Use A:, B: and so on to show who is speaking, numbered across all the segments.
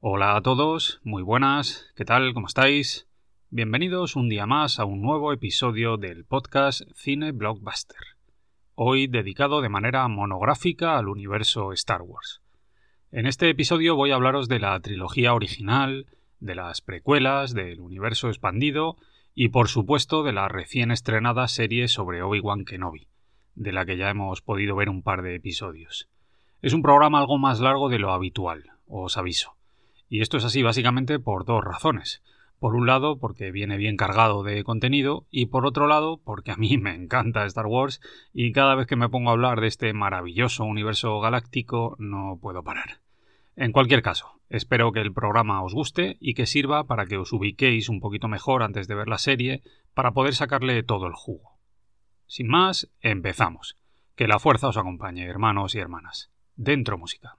A: Hola a todos, muy buenas, ¿qué tal? ¿Cómo estáis? Bienvenidos un día más a un nuevo episodio del podcast Cine Blockbuster, hoy dedicado de manera monográfica al universo Star Wars. En este episodio voy a hablaros de la trilogía original, de las precuelas, del universo expandido y por supuesto de la recién estrenada serie sobre Obi-Wan Kenobi, de la que ya hemos podido ver un par de episodios. Es un programa algo más largo de lo habitual, os aviso. Y esto es así básicamente por dos razones. Por un lado, porque viene bien cargado de contenido y por otro lado, porque a mí me encanta Star Wars y cada vez que me pongo a hablar de este maravilloso universo galáctico no puedo parar. En cualquier caso, espero que el programa os guste y que sirva para que os ubiquéis un poquito mejor antes de ver la serie para poder sacarle todo el jugo. Sin más, empezamos. Que la fuerza os acompañe, hermanos y hermanas. Dentro música.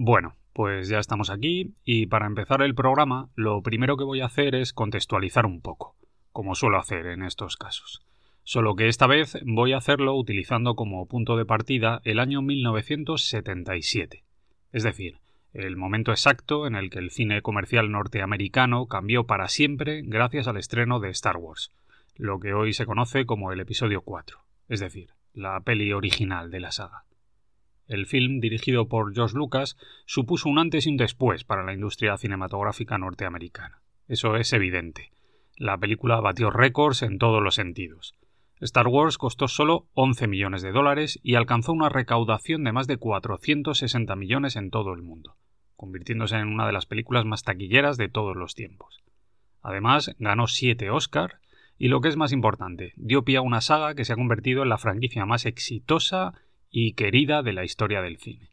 A: Bueno, pues ya estamos aquí y para empezar el programa lo primero que voy a hacer es contextualizar un poco, como suelo hacer en estos casos. Solo que esta vez voy a hacerlo utilizando como punto de partida el año 1977, es decir, el momento exacto en el que el cine comercial norteamericano cambió para siempre gracias al estreno de Star Wars, lo que hoy se conoce como el episodio 4, es decir, la peli original de la saga. El film, dirigido por George Lucas, supuso un antes y un después para la industria cinematográfica norteamericana. Eso es evidente. La película batió récords en todos los sentidos. Star Wars costó solo 11 millones de dólares y alcanzó una recaudación de más de 460 millones en todo el mundo, convirtiéndose en una de las películas más taquilleras de todos los tiempos. Además, ganó 7 Oscar y lo que es más importante, dio pie a una saga que se ha convertido en la franquicia más exitosa y querida de la historia del cine,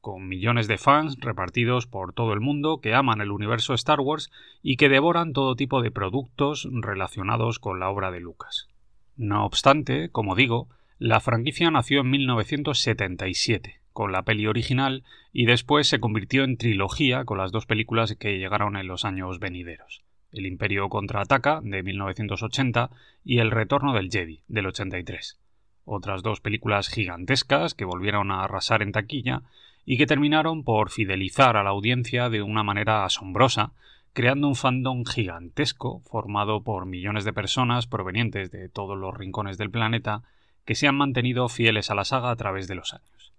A: con millones de fans repartidos por todo el mundo que aman el universo Star Wars y que devoran todo tipo de productos relacionados con la obra de Lucas. No obstante, como digo, la franquicia nació en 1977, con la peli original, y después se convirtió en trilogía con las dos películas que llegaron en los años venideros. El Imperio contraataca, de 1980, y El Retorno del Jedi, del 83 otras dos películas gigantescas que volvieron a arrasar en taquilla y que terminaron por fidelizar a la audiencia de una manera asombrosa, creando un fandom gigantesco formado por millones de personas provenientes de todos los rincones del planeta que se han mantenido fieles a la saga a través de los años.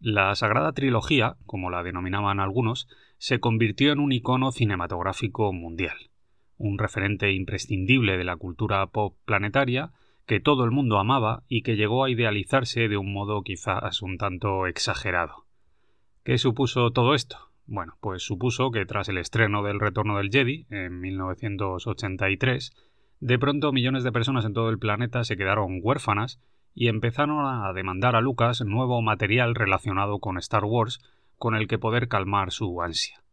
A: La Sagrada Trilogía, como la denominaban algunos, se convirtió en un icono cinematográfico mundial, un referente imprescindible de la cultura pop planetaria que todo el mundo amaba y que llegó a idealizarse de un modo quizás un tanto exagerado. ¿Qué supuso todo esto? Bueno, pues supuso que tras el estreno del Retorno del Jedi, en 1983, de pronto millones de personas en todo el planeta se quedaron huérfanas y empezaron a demandar a Lucas nuevo material relacionado con Star Wars con el que poder calmar su ansia.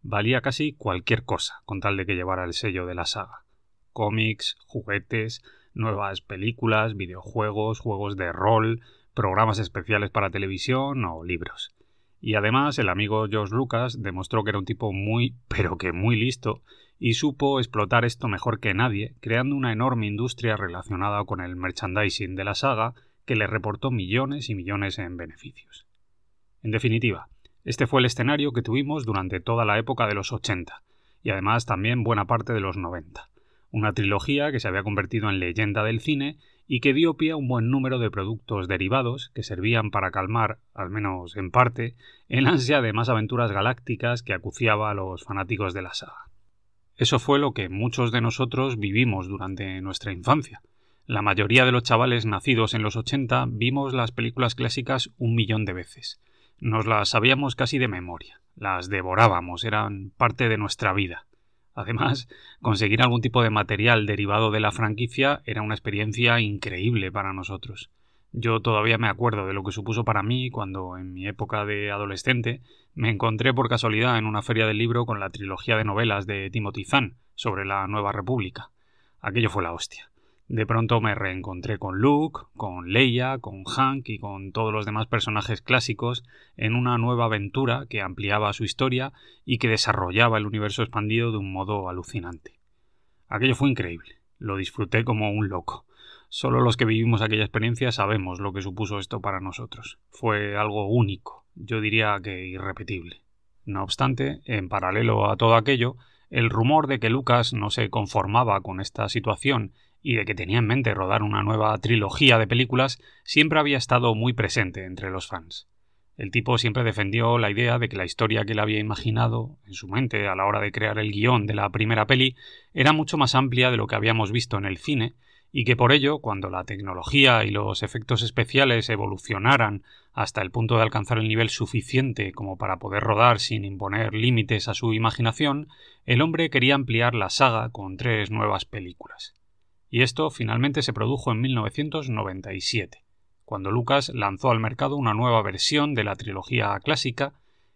A: Valía casi cualquier cosa con tal de que llevara el sello de la saga. Cómics, juguetes, nuevas películas, videojuegos, juegos de rol, programas especiales para televisión o libros. Y además el amigo George Lucas demostró que era un tipo muy, pero que muy listo, y supo explotar esto mejor que nadie, creando una enorme industria relacionada con el merchandising de la saga que le reportó millones y millones en beneficios. En definitiva, este fue el escenario que tuvimos durante toda la época de los 80, y además también buena parte de los 90 una trilogía que se había convertido en leyenda del cine y que dio pie a un buen número de productos derivados que servían para calmar, al menos en parte, el ansia de más aventuras galácticas que acuciaba a los fanáticos de la saga. Eso fue lo que muchos de nosotros vivimos durante nuestra infancia. La mayoría de los chavales nacidos en los 80 vimos las películas clásicas un millón de veces. Nos las sabíamos casi de memoria, las devorábamos, eran parte de nuestra vida. Además, conseguir algún tipo de material derivado de la franquicia era una experiencia increíble para nosotros. Yo todavía me acuerdo de lo que supuso para mí cuando, en mi época de adolescente, me encontré por casualidad en una feria del libro con la trilogía de novelas de Timothy Zahn sobre la Nueva República. Aquello fue la hostia. De pronto me reencontré con Luke, con Leia, con Hank y con todos los demás personajes clásicos en una nueva aventura que ampliaba su historia y que desarrollaba el universo expandido de un modo alucinante. Aquello fue increíble. Lo disfruté como un loco. Solo los que vivimos aquella experiencia sabemos lo que supuso esto para nosotros. Fue algo único, yo diría que irrepetible. No obstante, en paralelo a todo aquello, el rumor de que Lucas no se conformaba con esta situación y de que tenía en mente rodar una nueva trilogía de películas siempre había estado muy presente entre los fans. El tipo siempre defendió la idea de que la historia que él había imaginado en su mente a la hora de crear el guion de la primera peli era mucho más amplia de lo que habíamos visto en el cine y que por ello, cuando la tecnología y los efectos especiales evolucionaran hasta el punto de alcanzar el nivel suficiente como para poder rodar sin imponer límites a su imaginación, el hombre quería ampliar la saga con tres nuevas películas. Y esto finalmente se produjo en 1997, cuando Lucas lanzó al mercado una nueva versión de la trilogía clásica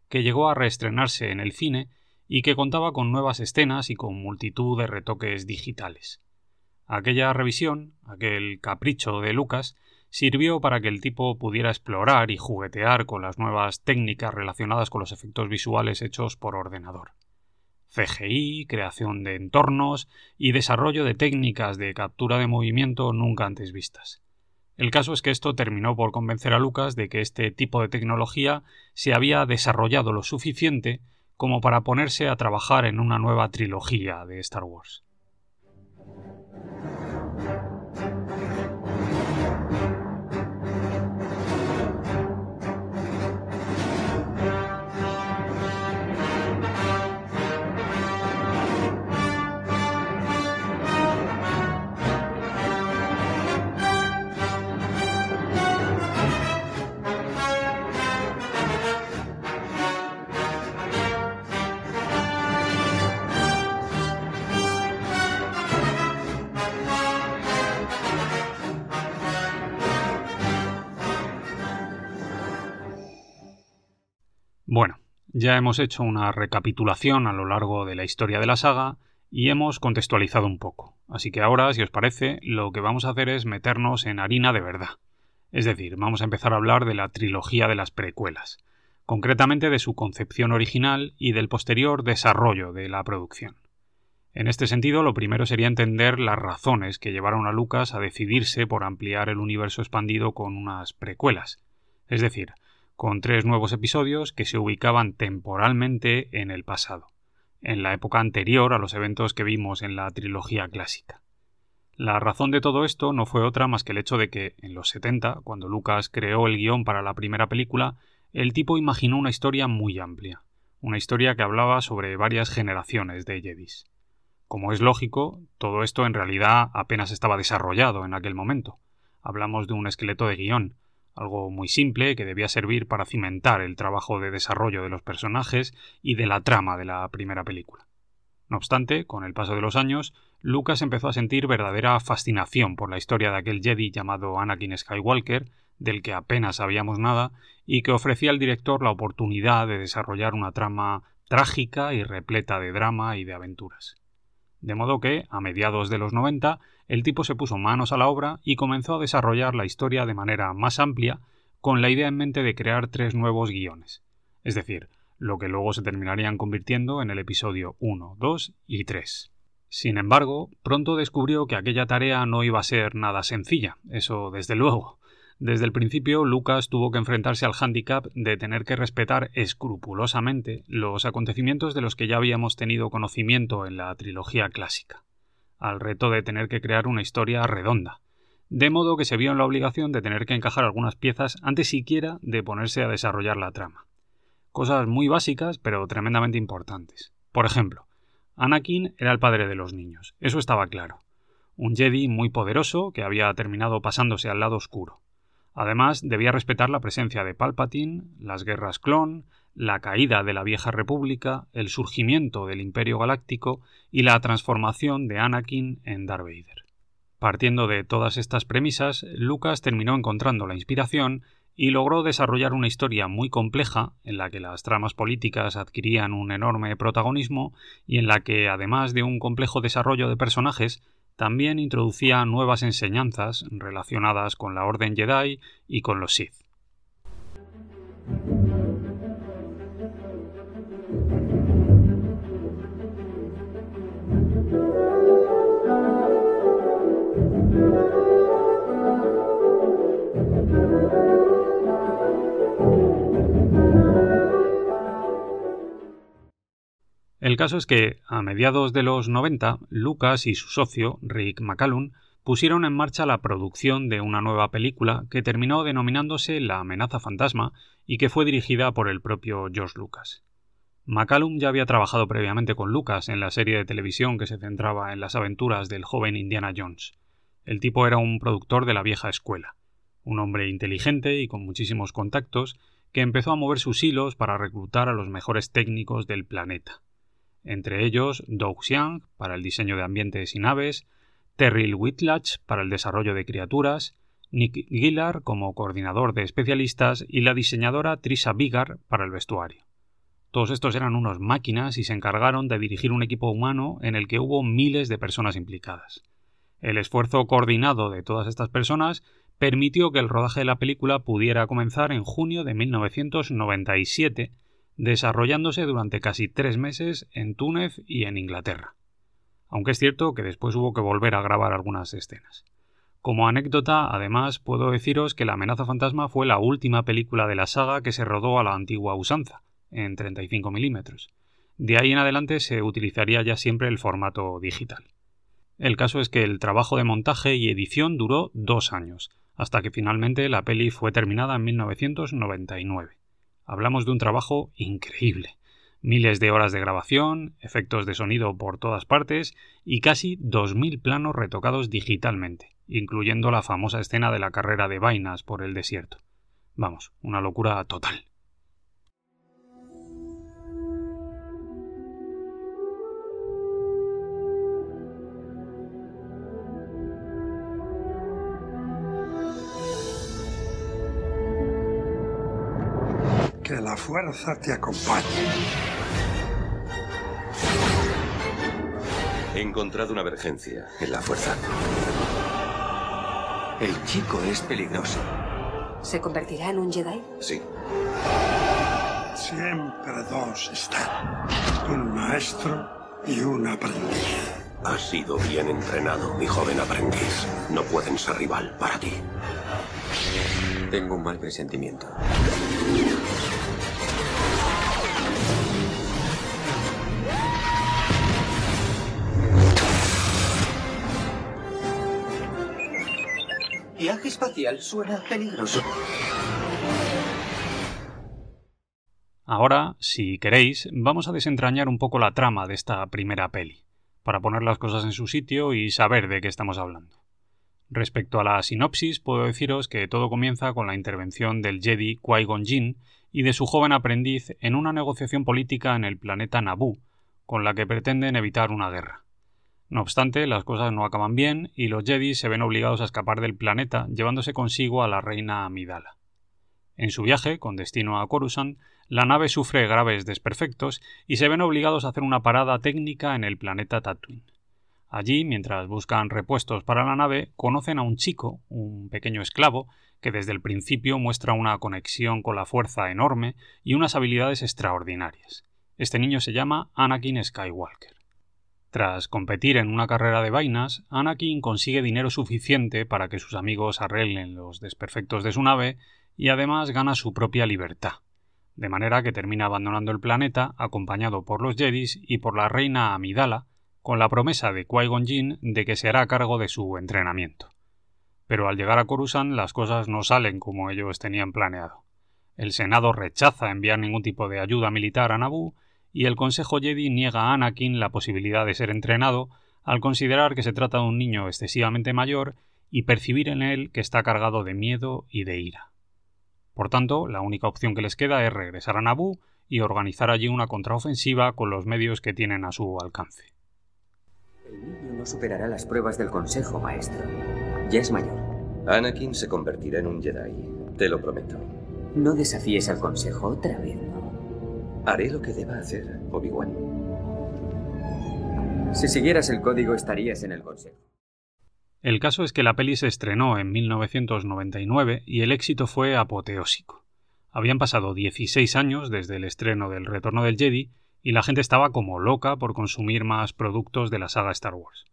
A: que llegó a reestrenarse en el cine y que contaba con nuevas escenas y con multitud de retoques digitales. Aquella revisión, aquel capricho de Lucas, sirvió para que el tipo pudiera explorar y juguetear con las nuevas técnicas relacionadas con los efectos visuales hechos por ordenador. CGI, creación de entornos y desarrollo de técnicas de captura de movimiento nunca antes vistas. El caso es que esto terminó por convencer a Lucas de que este tipo de tecnología se había desarrollado lo suficiente como para ponerse a trabajar en una nueva trilogía de Star Wars. Bueno, ya hemos hecho una recapitulación a lo largo de la historia de la saga y hemos contextualizado un poco. Así que ahora, si os parece, lo que vamos a hacer es meternos en harina de verdad. Es decir, vamos a empezar a hablar de la trilogía de las precuelas, concretamente de su concepción original y del posterior desarrollo de la producción. En este sentido, lo primero sería entender las razones que llevaron a Lucas a decidirse por ampliar el universo expandido con unas precuelas, es decir, con tres nuevos episodios que se ubicaban temporalmente en el pasado, en la época anterior a los eventos que vimos en la trilogía clásica. La razón de todo esto no fue otra más que el hecho de que, en los 70, cuando Lucas creó el guion para la primera película, el tipo imaginó una historia muy amplia, una historia que hablaba sobre varias generaciones de Jedis. Como es lógico, todo esto en realidad apenas estaba desarrollado en aquel momento. Hablamos de un esqueleto de guion, algo muy simple que debía servir para cimentar el trabajo de desarrollo de los personajes y de la trama de la primera película. No obstante, con el paso de los años, Lucas empezó a sentir verdadera fascinación por la historia de aquel Jedi llamado Anakin Skywalker, del que apenas sabíamos nada, y que ofrecía al director la oportunidad de desarrollar una trama trágica y repleta de drama y de aventuras. De modo que, a mediados de los 90, el tipo se puso manos a la obra y comenzó a desarrollar la historia de manera más amplia, con la idea en mente de crear tres nuevos guiones, es decir, lo que luego se terminarían convirtiendo en el episodio 1, 2 y 3. Sin embargo, pronto descubrió que aquella tarea no iba a ser nada sencilla, eso desde luego, desde el principio, Lucas tuvo que enfrentarse al hándicap de tener que respetar escrupulosamente los acontecimientos de los que ya habíamos tenido conocimiento en la trilogía clásica, al reto de tener que crear una historia redonda, de modo que se vio en la obligación de tener que encajar algunas piezas antes siquiera de ponerse a desarrollar la trama. Cosas muy básicas, pero tremendamente importantes. Por ejemplo, Anakin era el padre de los niños, eso estaba claro. Un Jedi muy poderoso que había terminado pasándose al lado oscuro. Además, debía respetar la presencia de Palpatine, las guerras clon, la caída de la vieja república, el surgimiento del Imperio Galáctico y la transformación de Anakin en Darth Vader. Partiendo de todas estas premisas, Lucas terminó encontrando la inspiración y logró desarrollar una historia muy compleja en la que las tramas políticas adquirían un enorme protagonismo y en la que, además de un complejo desarrollo de personajes, también introducía nuevas enseñanzas relacionadas con la Orden Jedi y con los Sith. El caso es que, a mediados de los 90, Lucas y su socio, Rick McCallum, pusieron en marcha la producción de una nueva película que terminó denominándose La amenaza fantasma y que fue dirigida por el propio George Lucas. McCallum ya había trabajado previamente con Lucas en la serie de televisión que se centraba en las aventuras del joven Indiana Jones. El tipo era un productor de la vieja escuela, un hombre inteligente y con muchísimos contactos que empezó a mover sus hilos para reclutar a los mejores técnicos del planeta entre ellos Doug Xiang para el diseño de ambientes y naves, Terryl Whitlatch para el desarrollo de criaturas, Nick Gillard como coordinador de especialistas y la diseñadora Trisha Bigar para el vestuario. Todos estos eran unos máquinas y se encargaron de dirigir un equipo humano en el que hubo miles de personas implicadas. El esfuerzo coordinado de todas estas personas permitió que el rodaje de la película pudiera comenzar en junio de 1997 desarrollándose durante casi tres meses en Túnez y en Inglaterra. Aunque es cierto que después hubo que volver a grabar algunas escenas. Como anécdota, además, puedo deciros que La amenaza fantasma fue la última película de la saga que se rodó a la antigua usanza, en 35 milímetros. De ahí en adelante se utilizaría ya siempre el formato digital. El caso es que el trabajo de montaje y edición duró dos años, hasta que finalmente la peli fue terminada en 1999. Hablamos de un trabajo increíble. Miles de horas de grabación, efectos de sonido por todas partes y casi 2.000 planos retocados digitalmente, incluyendo la famosa escena de la carrera de vainas por el desierto. Vamos, una locura total.
B: Fuerza te acompañe.
C: He encontrado una emergencia en la fuerza.
D: El chico es peligroso.
E: ¿Se convertirá en un Jedi?
C: Sí.
B: Siempre dos están. Un maestro y un aprendiz.
C: Has sido bien entrenado, mi joven aprendiz. No pueden ser rival para ti.
D: Tengo un mal presentimiento. Viaje espacial suena peligroso.
A: Ahora, si queréis, vamos a desentrañar un poco la trama de esta primera peli, para poner las cosas en su sitio y saber de qué estamos hablando. Respecto a la sinopsis, puedo deciros que todo comienza con la intervención del Jedi Qui-Gon Jinn y de su joven aprendiz en una negociación política en el planeta Naboo, con la que pretenden evitar una guerra. No obstante, las cosas no acaban bien y los Jedi se ven obligados a escapar del planeta, llevándose consigo a la reina Amidala. En su viaje, con destino a Coruscant, la nave sufre graves desperfectos y se ven obligados a hacer una parada técnica en el planeta Tatooine. Allí, mientras buscan repuestos para la nave, conocen a un chico, un pequeño esclavo, que desde el principio muestra una conexión con la fuerza enorme y unas habilidades extraordinarias. Este niño se llama Anakin Skywalker. Tras competir en una carrera de vainas, Anakin consigue dinero suficiente para que sus amigos arreglen los desperfectos de su nave y además gana su propia libertad, de manera que termina abandonando el planeta acompañado por los Jedis y por la reina Amidala, con la promesa de Qui-Gon Jinn de que se hará cargo de su entrenamiento. Pero al llegar a Coruscant las cosas no salen como ellos tenían planeado. El Senado rechaza enviar ningún tipo de ayuda militar a Naboo y el Consejo Jedi niega a Anakin la posibilidad de ser entrenado al considerar que se trata de un niño excesivamente mayor y percibir en él que está cargado de miedo y de ira. Por tanto, la única opción que les queda es regresar a Naboo y organizar allí una contraofensiva con los medios que tienen a su alcance.
D: El niño no superará las pruebas del Consejo, maestro. Ya es mayor.
F: Anakin se convertirá en un Jedi, te lo prometo.
D: No desafíes al Consejo otra vez.
F: Haré lo que deba hacer, Obi-Wan.
D: Si siguieras el código estarías en el Consejo.
A: El caso es que la peli se estrenó en 1999 y el éxito fue apoteósico. Habían pasado 16 años desde el estreno del Retorno del Jedi y la gente estaba como loca por consumir más productos de la saga Star Wars.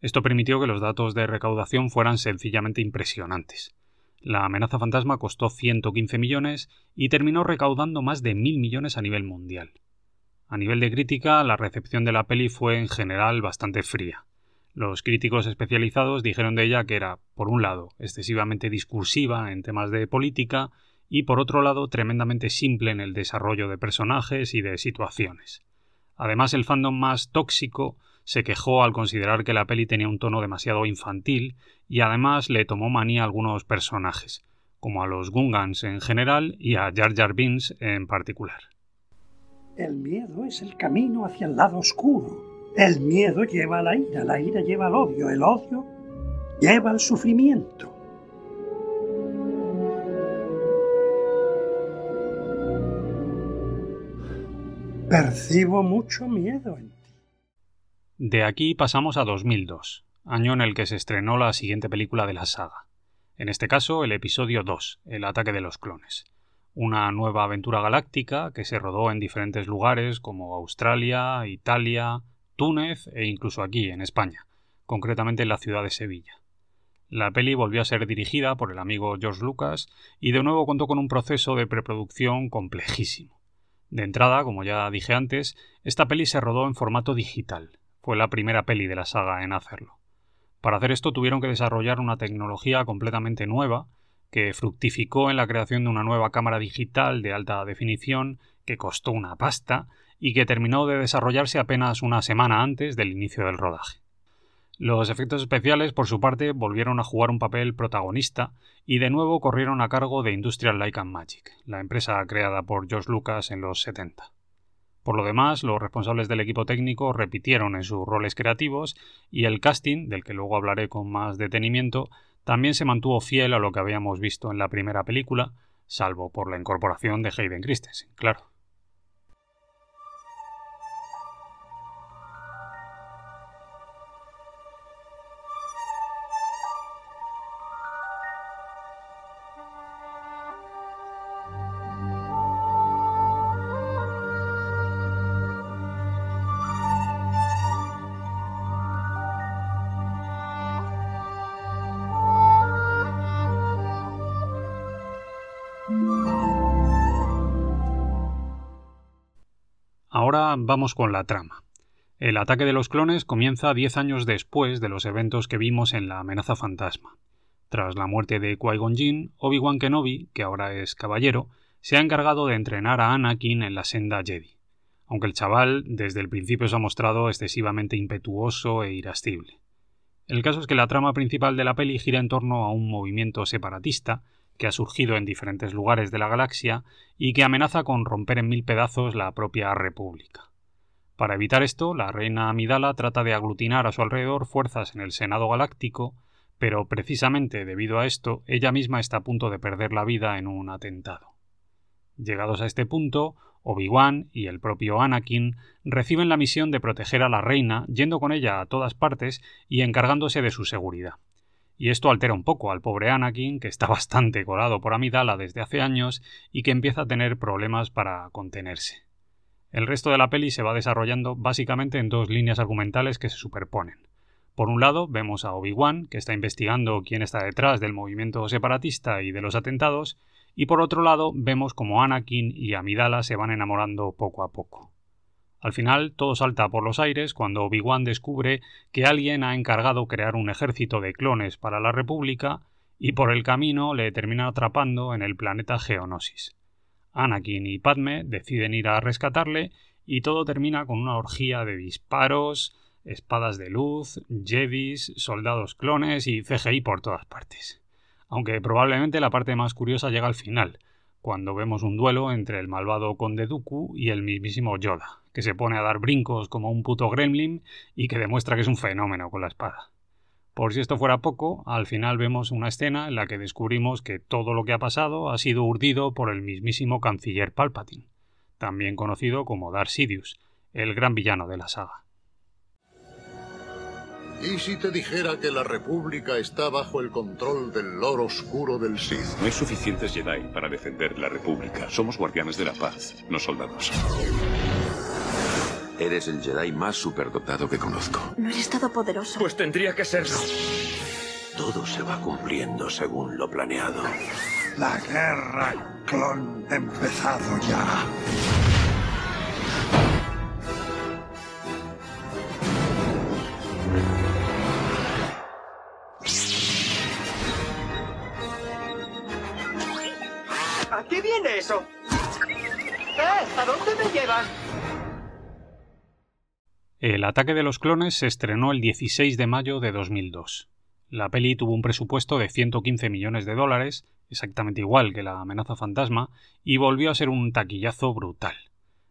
A: Esto permitió que los datos de recaudación fueran sencillamente impresionantes. La amenaza fantasma costó 115 millones y terminó recaudando más de mil millones a nivel mundial. A nivel de crítica, la recepción de la peli fue en general bastante fría. Los críticos especializados dijeron de ella que era, por un lado, excesivamente discursiva en temas de política y, por otro lado, tremendamente simple en el desarrollo de personajes y de situaciones. Además, el fandom más tóxico se quejó al considerar que la peli tenía un tono demasiado infantil y además le tomó manía a algunos personajes, como a los Gungans en general y a Jar Jar Binks en particular.
B: El miedo es el camino hacia el lado oscuro. El miedo lleva a la ira, la ira lleva al odio, el odio lleva al sufrimiento. Percibo mucho miedo en.
A: De aquí pasamos a 2002, año en el que se estrenó la siguiente película de la saga. En este caso, el episodio 2, El ataque de los clones. Una nueva aventura galáctica que se rodó en diferentes lugares como Australia, Italia, Túnez e incluso aquí, en España, concretamente en la ciudad de Sevilla. La peli volvió a ser dirigida por el amigo George Lucas y de nuevo contó con un proceso de preproducción complejísimo. De entrada, como ya dije antes, esta peli se rodó en formato digital. Fue la primera peli de la saga en hacerlo. Para hacer esto tuvieron que desarrollar una tecnología completamente nueva que fructificó en la creación de una nueva cámara digital de alta definición que costó una pasta y que terminó de desarrollarse apenas una semana antes del inicio del rodaje. Los efectos especiales, por su parte, volvieron a jugar un papel protagonista y de nuevo corrieron a cargo de Industrial Light and Magic, la empresa creada por George Lucas en los 70. Por lo demás, los responsables del equipo técnico repitieron en sus roles creativos y el casting, del que luego hablaré con más detenimiento, también se mantuvo fiel a lo que habíamos visto en la primera película, salvo por la incorporación de Hayden Christensen, claro. Vamos con la trama. El ataque de los clones comienza diez años después de los eventos que vimos en la amenaza fantasma. Tras la muerte de Qui-Gon Jinn, Obi-Wan Kenobi, que ahora es caballero, se ha encargado de entrenar a Anakin en la senda Jedi. Aunque el chaval desde el principio se ha mostrado excesivamente impetuoso e irascible. El caso es que la trama principal de la peli gira en torno a un movimiento separatista que ha surgido en diferentes lugares de la galaxia y que amenaza con romper en mil pedazos la propia República. Para evitar esto, la reina Amidala trata de aglutinar a su alrededor fuerzas en el Senado Galáctico, pero precisamente debido a esto, ella misma está a punto de perder la vida en un atentado. Llegados a este punto, Obi-Wan y el propio Anakin reciben la misión de proteger a la reina, yendo con ella a todas partes y encargándose de su seguridad y esto altera un poco al pobre Anakin, que está bastante colado por Amidala desde hace años y que empieza a tener problemas para contenerse. El resto de la peli se va desarrollando básicamente en dos líneas argumentales que se superponen. Por un lado, vemos a Obi-Wan, que está investigando quién está detrás del movimiento separatista y de los atentados, y por otro lado, vemos como Anakin y Amidala se van enamorando poco a poco. Al final todo salta por los aires cuando Obi-Wan descubre que alguien ha encargado crear un ejército de clones para la República y por el camino le termina atrapando en el planeta Geonosis. Anakin y Padme deciden ir a rescatarle y todo termina con una orgía de disparos, espadas de luz, jedis, soldados clones y CGI por todas partes. Aunque probablemente la parte más curiosa llega al final, cuando vemos un duelo entre el malvado Conde Dooku y el mismísimo Yoda, que se pone a dar brincos como un puto gremlin y que demuestra que es un fenómeno con la espada. Por si esto fuera poco, al final vemos una escena en la que descubrimos que todo lo que ha pasado ha sido urdido por el mismísimo canciller Palpatine, también conocido como Darth Sidious, el gran villano de la saga.
G: ¿Y si te dijera que la República está bajo el control del Lord Oscuro del Sith?
C: No hay suficientes Jedi para defender la República. Somos guardianes de la paz, no soldados. Eres el Jedi más superdotado que conozco.
E: No eres todopoderoso.
H: Pues tendría que serlo.
C: Todo se va cumpliendo según lo planeado.
B: La guerra clon ha empezado ya.
H: ¿A qué viene eso? ¿Eh? ¿A dónde me llevan?
A: El ataque de los clones se estrenó el 16 de mayo de 2002. La peli tuvo un presupuesto de 115 millones de dólares, exactamente igual que la amenaza fantasma, y volvió a ser un taquillazo brutal.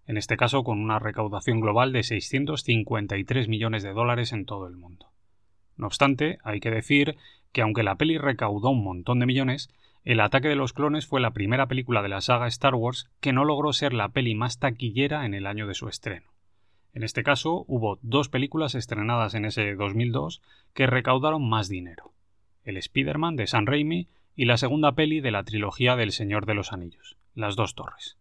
A: En este caso con una recaudación global de 653 millones de dólares en todo el mundo. No obstante, hay que decir que aunque la peli recaudó un montón de millones, el ataque de los clones fue la primera película de la saga Star Wars que no logró ser la peli más taquillera en el año de su estreno. En este caso, hubo dos películas estrenadas en ese 2002 que recaudaron más dinero. El Spider-Man de San Raimi y la segunda peli de la trilogía del Señor de los Anillos, Las dos torres.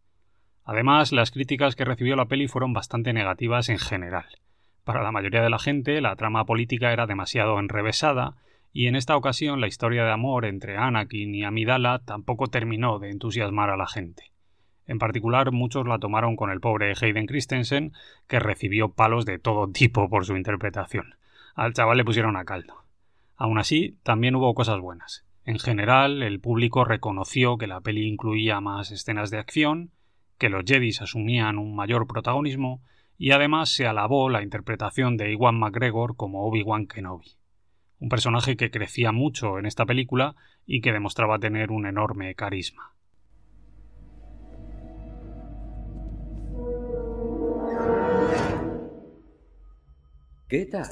A: Además, las críticas que recibió la peli fueron bastante negativas en general. Para la mayoría de la gente, la trama política era demasiado enrevesada y en esta ocasión la historia de amor entre Anakin y Amidala tampoco terminó de entusiasmar a la gente. En particular, muchos la tomaron con el pobre Hayden Christensen, que recibió palos de todo tipo por su interpretación. Al chaval le pusieron a caldo. Aún así, también hubo cosas buenas. En general, el público reconoció que la peli incluía más escenas de acción, que los Jedis asumían un mayor protagonismo, y además se alabó la interpretación de Iwan McGregor como Obi-Wan Kenobi un personaje que crecía mucho en esta película y que demostraba tener un enorme carisma.
D: ¿Qué tal?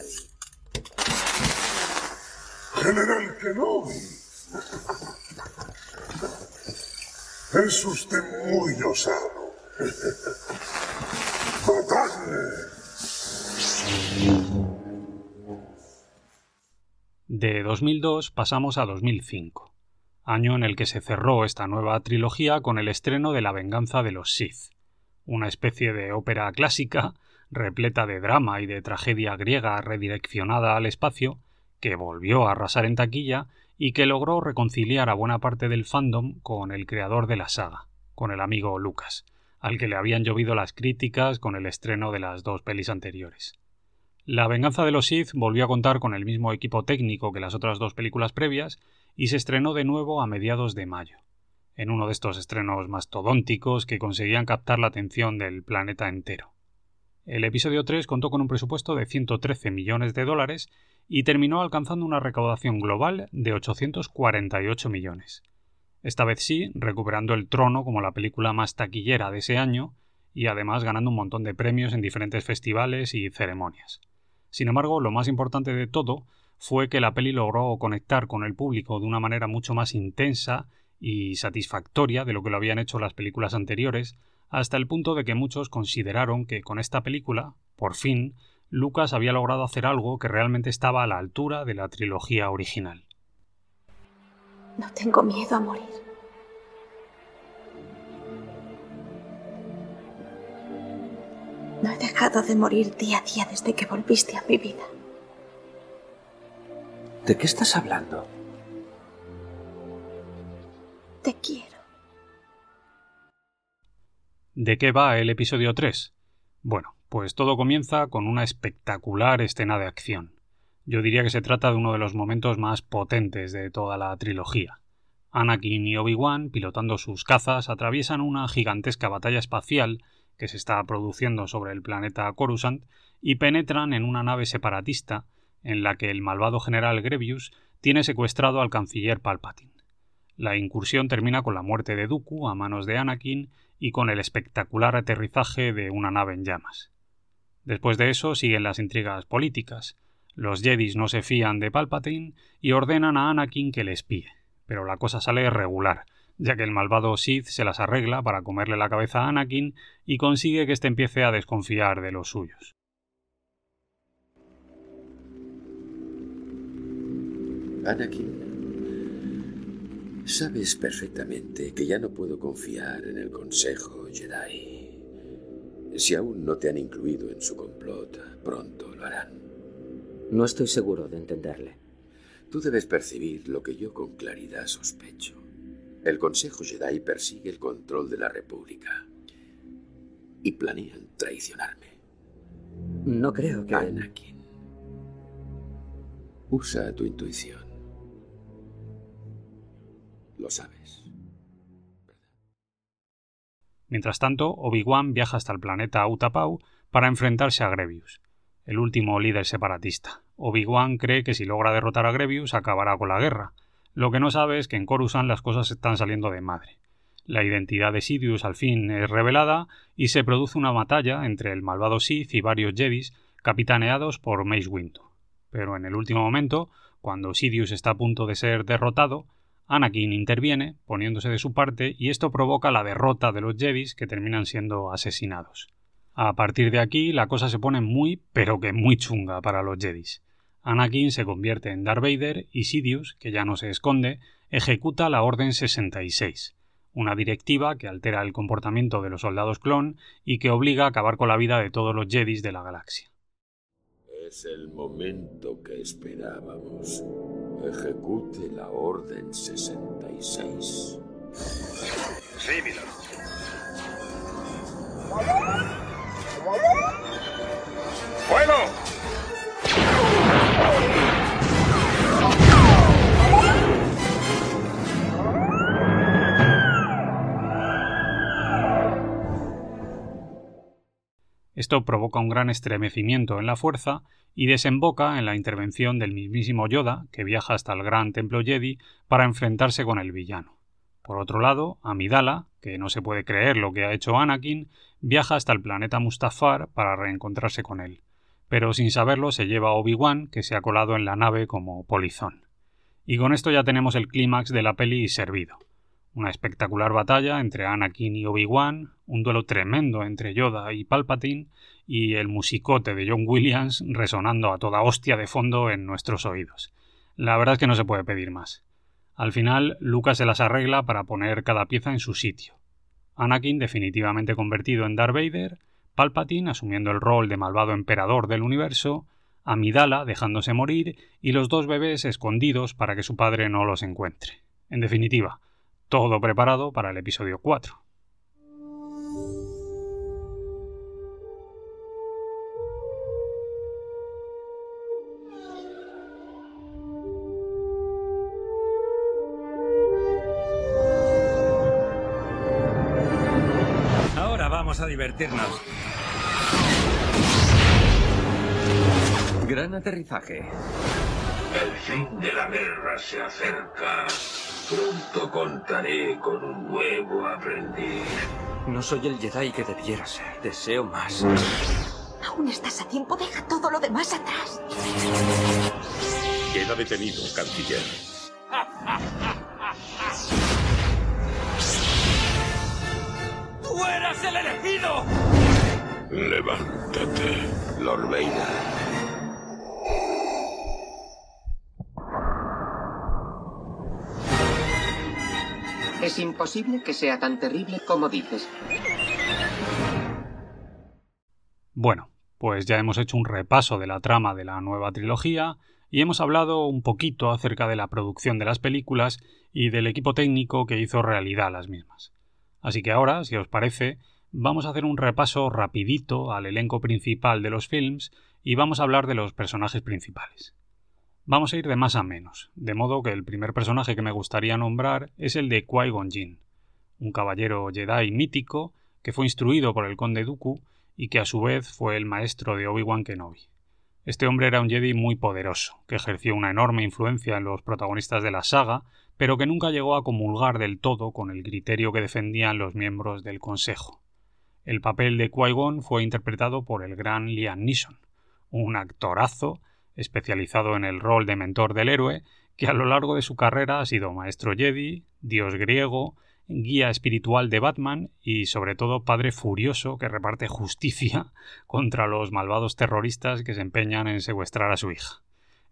G: General Kenobi. Es usted muy osado. ¡Matadle!
A: De 2002 pasamos a 2005, año en el que se cerró esta nueva trilogía con el estreno de La venganza de los Sith, una especie de ópera clásica repleta de drama y de tragedia griega redireccionada al espacio, que volvió a arrasar en taquilla y que logró reconciliar a buena parte del fandom con el creador de la saga, con el amigo Lucas, al que le habían llovido las críticas con el estreno de las dos pelis anteriores. La venganza de los Sith volvió a contar con el mismo equipo técnico que las otras dos películas previas y se estrenó de nuevo a mediados de mayo, en uno de estos estrenos mastodónticos que conseguían captar la atención del planeta entero. El episodio 3 contó con un presupuesto de 113 millones de dólares y terminó alcanzando una recaudación global de 848 millones. Esta vez sí, recuperando el trono como la película más taquillera de ese año y además ganando un montón de premios en diferentes festivales y ceremonias. Sin embargo, lo más importante de todo fue que la peli logró conectar con el público de una manera mucho más intensa y satisfactoria de lo que lo habían hecho las películas anteriores, hasta el punto de que muchos consideraron que con esta película, por fin, Lucas había logrado hacer algo que realmente estaba a la altura de la trilogía original.
E: No tengo miedo a morir. No he dejado de morir día a día desde que volviste a mi vida.
D: ¿De qué estás hablando?
E: Te quiero.
A: ¿De qué va el episodio 3? Bueno, pues todo comienza con una espectacular escena de acción. Yo diría que se trata de uno de los momentos más potentes de toda la trilogía. Anakin y Obi-Wan, pilotando sus cazas, atraviesan una gigantesca batalla espacial que se está produciendo sobre el planeta Coruscant y penetran en una nave separatista en la que el malvado general Grevius tiene secuestrado al canciller Palpatine. La incursión termina con la muerte de Dooku a manos de Anakin y con el espectacular aterrizaje de una nave en llamas. Después de eso siguen las intrigas políticas. Los Jedis no se fían de Palpatine y ordenan a Anakin que le espíe, pero la cosa sale regular, ya que el malvado Sith se las arregla para comerle la cabeza a Anakin y consigue que éste empiece a desconfiar de los suyos.
I: Anakin, sabes perfectamente que ya no puedo confiar en el Consejo Jedi. Si aún no te han incluido en su complot, pronto lo harán.
D: No estoy seguro de entenderle.
I: Tú debes percibir lo que yo con claridad sospecho. El Consejo Jedi persigue el control de la República y planean traicionarme.
D: No creo que...
I: Anakin, usa tu intuición. Lo sabes.
A: Mientras tanto, Obi-Wan viaja hasta el planeta Utapau para enfrentarse a Grevius, el último líder separatista. Obi-Wan cree que si logra derrotar a Grevius acabará con la guerra. Lo que no sabe es que en Coruscant las cosas están saliendo de madre. La identidad de Sidious al fin es revelada y se produce una batalla entre el malvado Sith y varios Jedis capitaneados por Mace Windu. Pero en el último momento, cuando Sidious está a punto de ser derrotado, Anakin interviene, poniéndose de su parte, y esto provoca la derrota de los Jedis que terminan siendo asesinados. A partir de aquí, la cosa se pone muy, pero que muy chunga para los Jedis. Anakin se convierte en Darth Vader y Sidious, que ya no se esconde, ejecuta la Orden 66, una directiva que altera el comportamiento de los soldados clon y que obliga a acabar con la vida de todos los Jedis de la galaxia.
I: Es el momento que esperábamos. Ejecute la Orden 66.
C: Sí, mira. ¡Fuego!
A: Esto provoca un gran estremecimiento en la fuerza y desemboca en la intervención del mismísimo Yoda, que viaja hasta el gran templo Jedi para enfrentarse con el villano. Por otro lado, Amidala, que no se puede creer lo que ha hecho Anakin, viaja hasta el planeta Mustafar para reencontrarse con él, pero sin saberlo se lleva a Obi-Wan, que se ha colado en la nave como polizón. Y con esto ya tenemos el clímax de la peli servido. Una espectacular batalla entre Anakin y Obi-Wan, un duelo tremendo entre Yoda y Palpatine, y el musicote de John Williams resonando a toda hostia de fondo en nuestros oídos. La verdad es que no se puede pedir más. Al final, Lucas se las arregla para poner cada pieza en su sitio. Anakin definitivamente convertido en Darth Vader, Palpatine asumiendo el rol de malvado emperador del universo, Amidala dejándose morir y los dos bebés escondidos para que su padre no los encuentre. En definitiva, todo preparado para el episodio 4.
J: Ahora vamos a divertirnos.
D: Gran aterrizaje.
C: El fin de la guerra se acerca. Pronto contaré con un nuevo aprendiz.
D: No soy el Jedi que debiera ser. Deseo más.
E: Aún estás a tiempo, deja todo lo demás atrás.
C: Queda detenido, canciller.
J: ¡Tú eras el elegido!
C: Levántate, Lord Vader.
H: Es imposible que sea tan terrible como dices.
A: Bueno, pues ya hemos hecho un repaso de la trama de la nueva trilogía y hemos hablado un poquito acerca de la producción de las películas y del equipo técnico que hizo realidad las mismas. Así que ahora, si os parece, vamos a hacer un repaso rapidito al elenco principal de los films y vamos a hablar de los personajes principales. Vamos a ir de más a menos, de modo que el primer personaje que me gustaría nombrar es el de Qui-Gon Jinn, un caballero Jedi mítico que fue instruido por el conde Dooku y que a su vez fue el maestro de Obi-Wan Kenobi. Este hombre era un Jedi muy poderoso, que ejerció una enorme influencia en los protagonistas de la saga, pero que nunca llegó a comulgar del todo con el criterio que defendían los miembros del Consejo. El papel de Qui-Gon fue interpretado por el gran Liam Neeson, un actorazo especializado en el rol de mentor del héroe, que a lo largo de su carrera ha sido maestro Jedi, dios griego, guía espiritual de Batman y sobre todo padre furioso que reparte justicia contra los malvados terroristas que se empeñan en secuestrar a su hija.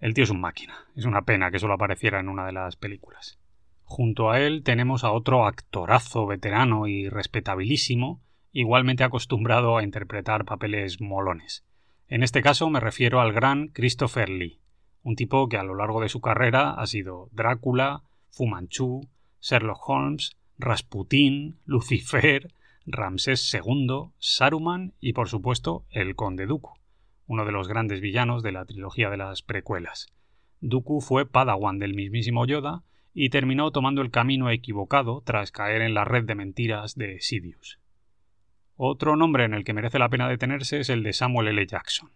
A: El tío es un máquina, es una pena que solo apareciera en una de las películas. Junto a él tenemos a otro actorazo veterano y respetabilísimo, igualmente acostumbrado a interpretar papeles molones. En este caso me refiero al gran Christopher Lee, un tipo que a lo largo de su carrera ha sido Drácula, Fumanchu, Sherlock Holmes, Rasputín, Lucifer, Ramsés II, Saruman y por supuesto el Conde Dooku, uno de los grandes villanos de la trilogía de las precuelas. Dooku fue padawan del mismísimo Yoda y terminó tomando el camino equivocado tras caer en la red de mentiras de Sidious. Otro nombre en el que merece la pena detenerse es el de Samuel L. Jackson,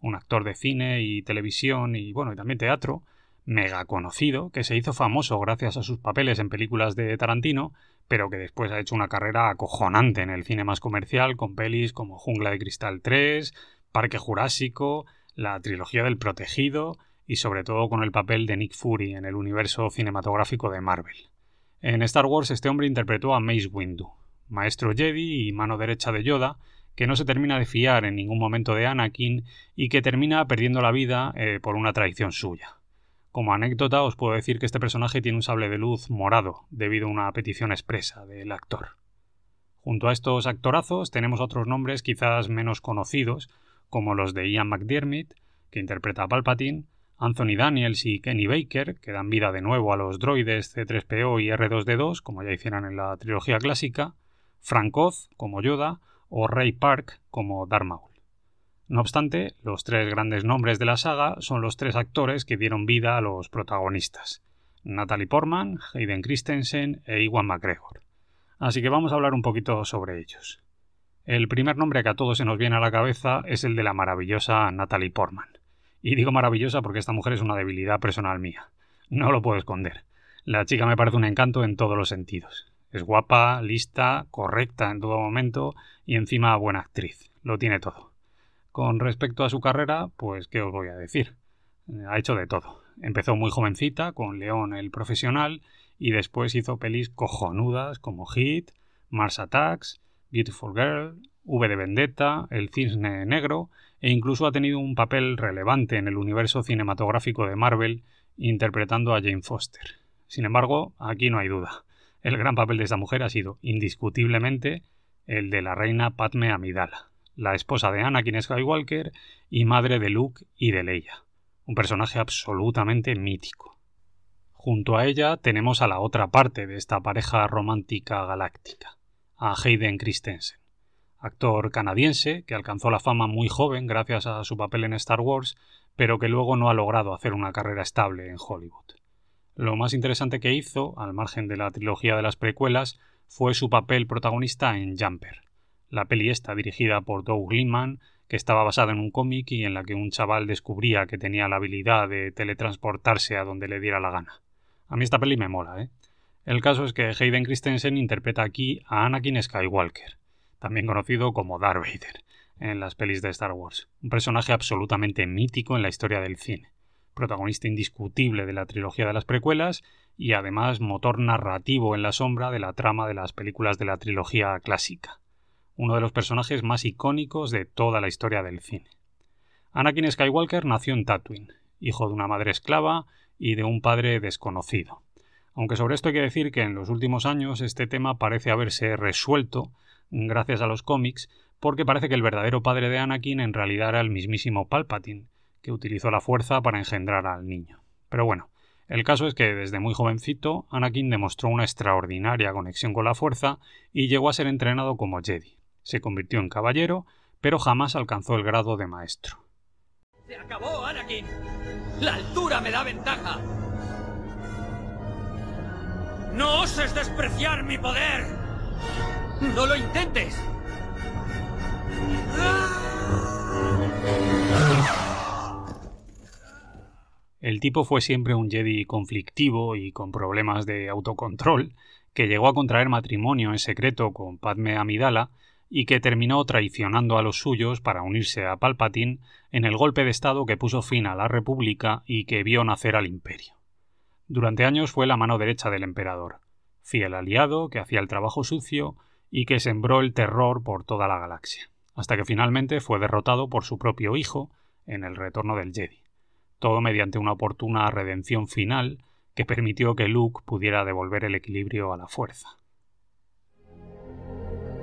A: un actor de cine y televisión y bueno, y también teatro, mega conocido, que se hizo famoso gracias a sus papeles en películas de Tarantino, pero que después ha hecho una carrera acojonante en el cine más comercial con pelis como Jungla de Cristal 3, Parque Jurásico, la trilogía del Protegido y sobre todo con el papel de Nick Fury en el universo cinematográfico de Marvel. En Star Wars este hombre interpretó a Mace Windu, maestro Jedi y mano derecha de Yoda, que no se termina de fiar en ningún momento de Anakin y que termina perdiendo la vida eh, por una traición suya. Como anécdota os puedo decir que este personaje tiene un sable de luz morado debido a una petición expresa del actor. Junto a estos actorazos tenemos otros nombres quizás menos conocidos, como los de Ian McDiarmid, que interpreta a Palpatine, Anthony Daniels y Kenny Baker, que dan vida de nuevo a los droides C3PO y R2D2, como ya hicieron en la trilogía clásica, Frank Oz como Yoda o Ray Park como Darth Maul. No obstante, los tres grandes nombres de la saga son los tres actores que dieron vida a los protagonistas: Natalie Portman, Hayden Christensen e Iwan McGregor. Así que vamos a hablar un poquito sobre ellos. El primer nombre que a todos se nos viene a la cabeza es el de la maravillosa Natalie Portman. Y digo maravillosa porque esta mujer es una debilidad personal mía. No lo puedo esconder. La chica me parece un encanto en todos los sentidos. Es guapa, lista, correcta en todo momento y encima buena actriz. Lo tiene todo. Con respecto a su carrera, pues qué os voy a decir. Ha hecho de todo. Empezó muy jovencita con León el profesional y después hizo pelis cojonudas como Hit, Mars Attacks, Beautiful Girl, V de Vendetta, El Cisne Negro e incluso ha tenido un papel relevante en el universo cinematográfico de Marvel interpretando a Jane Foster. Sin embargo, aquí no hay duda. El gran papel de esta mujer ha sido, indiscutiblemente, el de la reina Padme Amidala, la esposa de Anakin Skywalker y madre de Luke y de Leia, un personaje absolutamente mítico. Junto a ella tenemos a la otra parte de esta pareja romántica galáctica, a Hayden Christensen, actor canadiense que alcanzó la fama muy joven gracias a su papel en Star Wars, pero que luego no ha logrado hacer una carrera estable en Hollywood. Lo más interesante que hizo, al margen de la trilogía de las precuelas, fue su papel protagonista en Jumper, la peli esta dirigida por Doug Liman, que estaba basada en un cómic y en la que un chaval descubría que tenía la habilidad de teletransportarse a donde le diera la gana. A mí esta peli me mola, ¿eh? El caso es que Hayden Christensen interpreta aquí a Anakin Skywalker, también conocido como Darth Vader, en las pelis de Star Wars, un personaje absolutamente mítico en la historia del cine protagonista indiscutible de la trilogía de las precuelas y además motor narrativo en la sombra de la trama de las películas de la trilogía clásica, uno de los personajes más icónicos de toda la historia del cine. Anakin Skywalker nació en Tatooine, hijo de una madre esclava y de un padre desconocido. Aunque sobre esto hay que decir que en los últimos años este tema parece haberse resuelto gracias a los cómics, porque parece que el verdadero padre de Anakin en realidad era el mismísimo Palpatine, que utilizó la fuerza para engendrar al niño. Pero bueno, el caso es que desde muy jovencito Anakin demostró una extraordinaria conexión con la fuerza y llegó a ser entrenado como Jedi. Se convirtió en caballero, pero jamás alcanzó el grado de maestro.
J: ¡Se acabó, Anakin! ¡La altura me da ventaja! ¡No oses despreciar mi poder! ¡No lo intentes!
A: El tipo fue siempre un Jedi conflictivo y con problemas de autocontrol, que llegó a contraer matrimonio en secreto con Padme Amidala y que terminó traicionando a los suyos para unirse a Palpatine en el golpe de Estado que puso fin a la República y que vio nacer al Imperio. Durante años fue la mano derecha del emperador, fiel aliado que hacía el trabajo sucio y que sembró el terror por toda la galaxia, hasta que finalmente fue derrotado por su propio hijo en el retorno del Jedi, todo mediante una oportuna redención final que permitió que Luke pudiera devolver el equilibrio a la fuerza.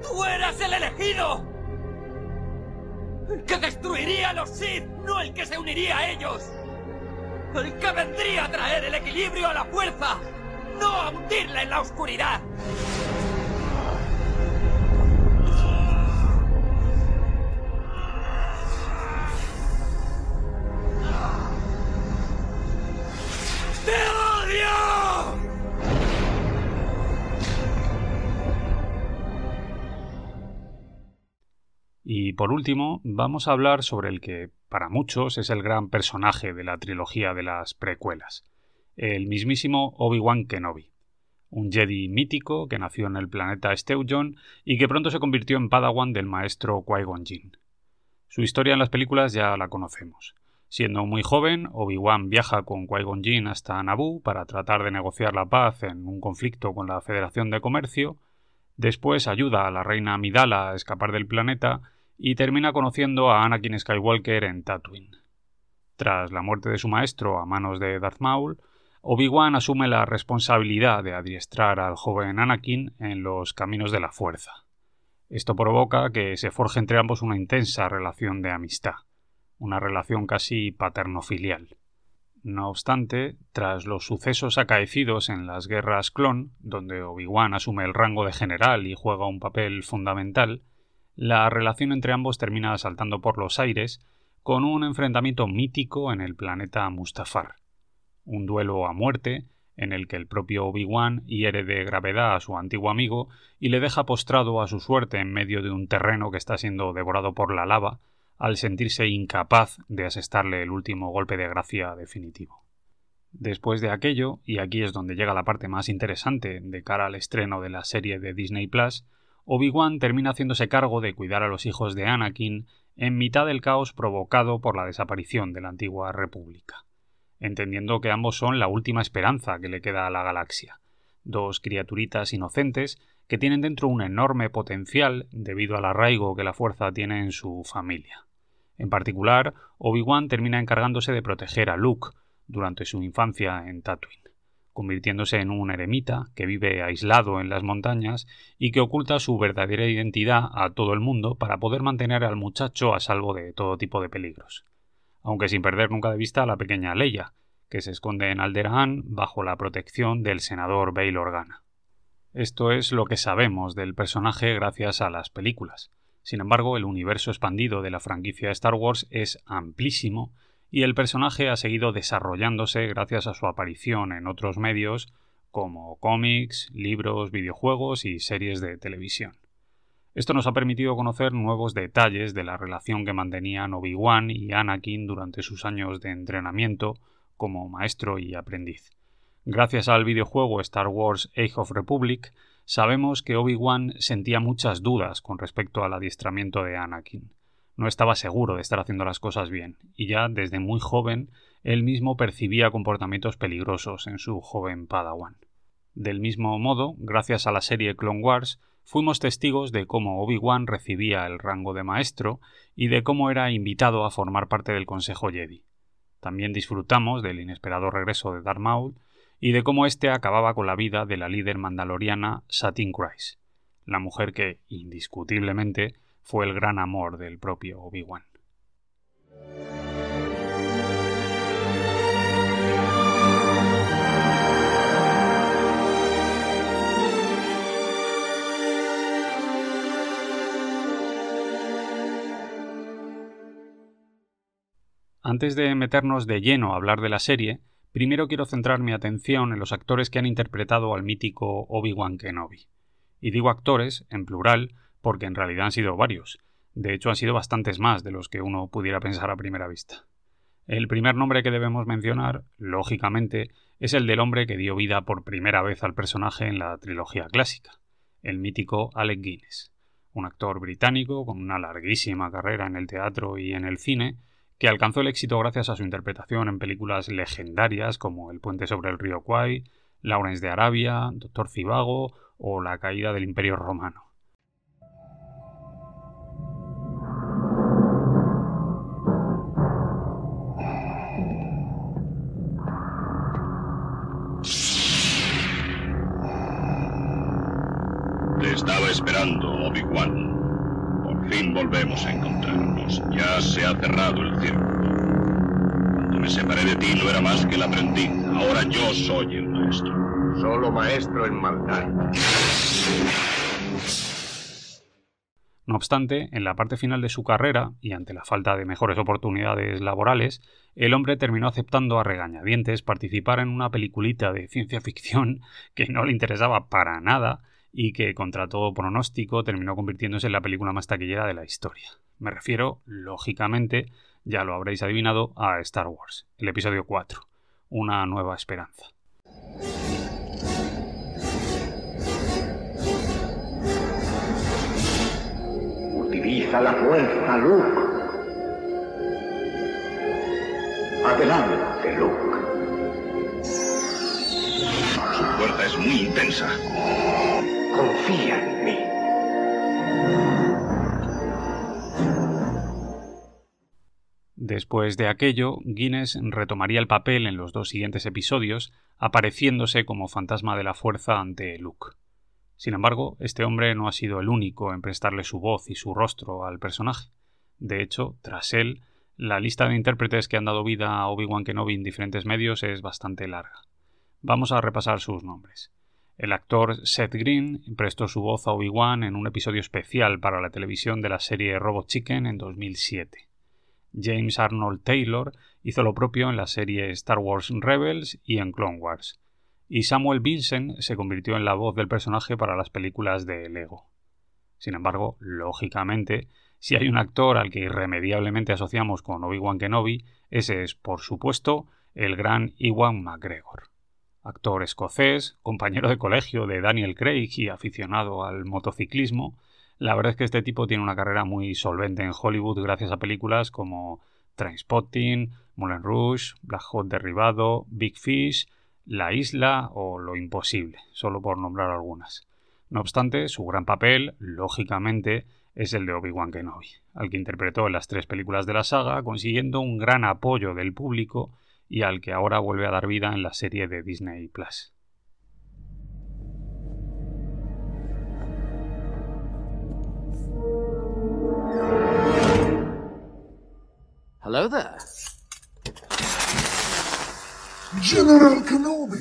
J: ¡Tú eras el elegido! El que destruiría a los Sith, no el que se uniría a ellos. El que vendría a traer el equilibrio a la fuerza, no a hundirla en la oscuridad. ¡Te odio!
A: Y por último, vamos a hablar sobre el que, para muchos, es el gran personaje de la trilogía de las precuelas, el mismísimo Obi-Wan Kenobi, un Jedi mítico que nació en el planeta Steujon y que pronto se convirtió en Padawan del maestro Qui-Gon Jinn. Su historia en las películas ya la conocemos. Siendo muy joven, Obi-Wan viaja con Qui-Gon Jinn hasta Naboo para tratar de negociar la paz en un conflicto con la Federación de Comercio, después ayuda a la reina Amidala a escapar del planeta y termina conociendo a Anakin Skywalker en Tatooine. Tras la muerte de su maestro a manos de Darth Maul, Obi-Wan asume la responsabilidad de adiestrar al joven Anakin en los caminos de la fuerza. Esto provoca que se forje entre ambos una intensa relación de amistad, una relación casi paterno-filial. No obstante, tras los sucesos acaecidos en las guerras clon, donde Obi-Wan asume el rango de general y juega un papel fundamental, la relación entre ambos termina saltando por los aires con un enfrentamiento mítico en el planeta Mustafar un duelo a muerte en el que el propio Obi-Wan hiere de gravedad a su antiguo amigo y le deja postrado a su suerte en medio de un terreno que está siendo devorado por la lava, al sentirse incapaz de asestarle el último golpe de gracia definitivo. Después de aquello, y aquí es donde llega la parte más interesante de cara al estreno de la serie de Disney Plus, Obi-Wan termina haciéndose cargo de cuidar a los hijos de Anakin en mitad del caos provocado por la desaparición de la antigua República entendiendo que ambos son la última esperanza que le queda a la galaxia, dos criaturitas inocentes que tienen dentro un enorme potencial debido al arraigo que la fuerza tiene en su familia. En particular, Obi-Wan termina encargándose de proteger a Luke durante su infancia en Tatooine, convirtiéndose en un eremita que vive aislado en las montañas y que oculta su verdadera identidad a todo el mundo para poder mantener al muchacho a salvo de todo tipo de peligros aunque sin perder nunca de vista a la pequeña Leia, que se esconde en Alderaan bajo la protección del senador Bail Organa. Esto es lo que sabemos del personaje gracias a las películas. Sin embargo, el universo expandido de la franquicia Star Wars es amplísimo y el personaje ha seguido desarrollándose gracias a su aparición en otros medios como cómics, libros, videojuegos y series de televisión. Esto nos ha permitido conocer nuevos detalles de la relación que mantenían Obi-Wan y Anakin durante sus años de entrenamiento como maestro y aprendiz. Gracias al videojuego Star Wars Age of Republic, sabemos que Obi-Wan sentía muchas dudas con respecto al adiestramiento de Anakin. No estaba seguro de estar haciendo las cosas bien, y ya desde muy joven él mismo percibía comportamientos peligrosos en su joven Padawan. Del mismo modo, gracias a la serie Clone Wars, fuimos testigos de cómo Obi-Wan recibía el rango de maestro y de cómo era invitado a formar parte del Consejo Jedi. También disfrutamos del inesperado regreso de Darth Maul y de cómo éste acababa con la vida de la líder mandaloriana Satin Christ, la mujer que, indiscutiblemente, fue el gran amor del propio Obi-Wan. Antes de meternos de lleno a hablar de la serie, primero quiero centrar mi atención en los actores que han interpretado al mítico Obi-Wan Kenobi. Y digo actores, en plural, porque en realidad han sido varios. De hecho, han sido bastantes más de los que uno pudiera pensar a primera vista. El primer nombre que debemos mencionar, lógicamente, es el del hombre que dio vida por primera vez al personaje en la trilogía clásica, el mítico Alec Guinness, un actor británico con una larguísima carrera en el teatro y en el cine, que alcanzó el éxito gracias a su interpretación en películas legendarias como El puente sobre el río Kwai, Lawrence de Arabia, Doctor Cibago o La caída del Imperio Romano.
C: Te estaba esperando, Obi-Wan. Fin volvemos a encontrarnos. Ya se ha cerrado el círculo. Cuando me separé de ti no era más que el aprendiz. Ahora yo soy el maestro.
K: Solo maestro en maldad.
A: No obstante, en la parte final de su carrera, y ante la falta de mejores oportunidades laborales, el hombre terminó aceptando a regañadientes participar en una peliculita de ciencia ficción que no le interesaba para nada y que, contra todo pronóstico, terminó convirtiéndose en la película más taquillera de la historia. Me refiero, lógicamente, ya lo habréis adivinado, a Star Wars, el episodio 4, Una nueva esperanza.
K: Utiliza la fuerza, Luke. Adelante, Luke.
C: Su fuerza es muy intensa.
K: Confía en mí.
A: Después de aquello, Guinness retomaría el papel en los dos siguientes episodios, apareciéndose como fantasma de la fuerza ante Luke. Sin embargo, este hombre no ha sido el único en prestarle su voz y su rostro al personaje. De hecho, tras él, la lista de intérpretes que han dado vida a Obi-Wan Kenobi en diferentes medios es bastante larga. Vamos a repasar sus nombres. El actor Seth Green prestó su voz a Obi-Wan en un episodio especial para la televisión de la serie Robot Chicken en 2007. James Arnold Taylor hizo lo propio en la serie Star Wars Rebels y en Clone Wars. Y Samuel Vincent se convirtió en la voz del personaje para las películas de Lego. Sin embargo, lógicamente, si hay un actor al que irremediablemente asociamos con Obi-Wan Kenobi, ese es, por supuesto, el gran Iwan McGregor actor escocés, compañero de colegio de Daniel Craig y aficionado al motociclismo, la verdad es que este tipo tiene una carrera muy solvente en Hollywood gracias a películas como Trainspotting, Moulin Rouge, Black Hawk Derribado, Big Fish, La Isla o Lo Imposible, solo por nombrar algunas. No obstante, su gran papel, lógicamente, es el de Obi-Wan Kenobi, al que interpretó en las tres películas de la saga, consiguiendo un gran apoyo del público y al que ahora vuelve a dar vida en la serie de Disney Plus.
L: Hello there.
G: General Kenobi.